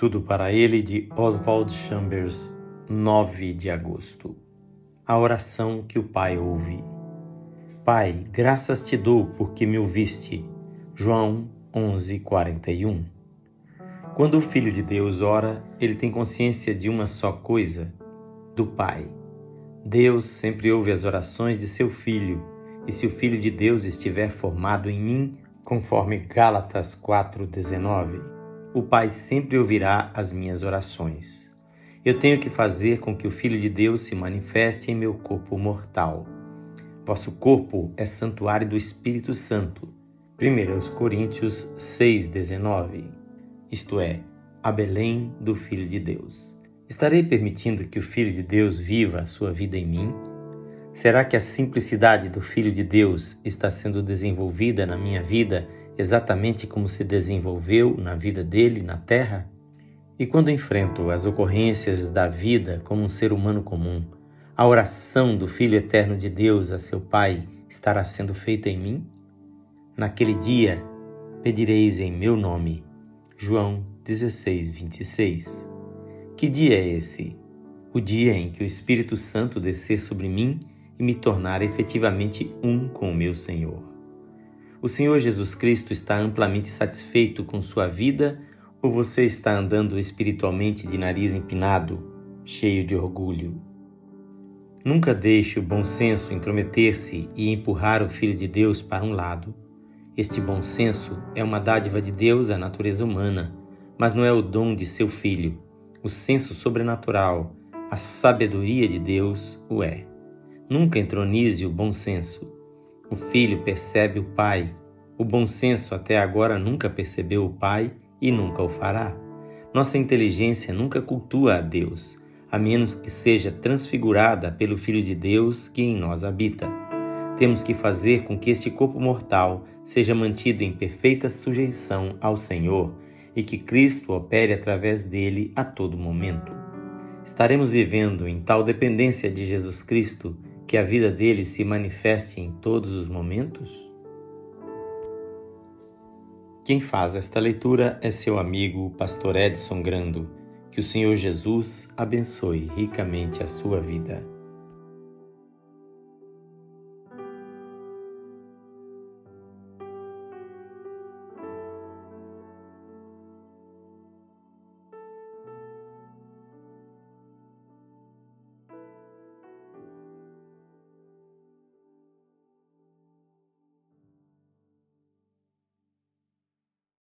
Tudo para ele de Oswald Chambers, 9 de agosto. A oração que o Pai ouve. Pai, graças te dou porque me ouviste. João 11:41. Quando o Filho de Deus ora, ele tem consciência de uma só coisa, do Pai. Deus sempre ouve as orações de seu Filho, e se o Filho de Deus estiver formado em mim, conforme Gálatas 4:19, o Pai sempre ouvirá as minhas orações. Eu tenho que fazer com que o Filho de Deus se manifeste em meu corpo mortal. Vosso corpo é santuário do Espírito Santo. 1 Coríntios 6,19 Isto é, a Belém do Filho de Deus. Estarei permitindo que o Filho de Deus viva a sua vida em mim? Será que a simplicidade do Filho de Deus está sendo desenvolvida na minha vida exatamente como se desenvolveu na vida dele na Terra? E quando enfrento as ocorrências da vida como um ser humano comum, a oração do Filho Eterno de Deus a seu Pai estará sendo feita em mim? Naquele dia pedireis em meu nome. João 16, 26. Que dia é esse? O dia em que o Espírito Santo descer sobre mim e me tornar efetivamente um com o meu Senhor. O Senhor Jesus Cristo está amplamente satisfeito com sua vida ou você está andando espiritualmente de nariz empinado, cheio de orgulho? Nunca deixe o bom senso intrometer-se e empurrar o Filho de Deus para um lado. Este bom senso é uma dádiva de Deus à natureza humana, mas não é o dom de seu Filho. O senso sobrenatural, a sabedoria de Deus o é. Nunca entronize o bom senso. O filho percebe o pai. O bom senso até agora nunca percebeu o pai e nunca o fará. Nossa inteligência nunca cultua a Deus, a menos que seja transfigurada pelo Filho de Deus que em nós habita. Temos que fazer com que este corpo mortal seja mantido em perfeita sujeição ao Senhor e que Cristo opere através dele a todo momento. Estaremos vivendo em tal dependência de Jesus Cristo que a vida dele se manifeste em todos os momentos? Quem faz esta leitura é seu amigo, pastor Edson Grando. Que o Senhor Jesus abençoe ricamente a sua vida.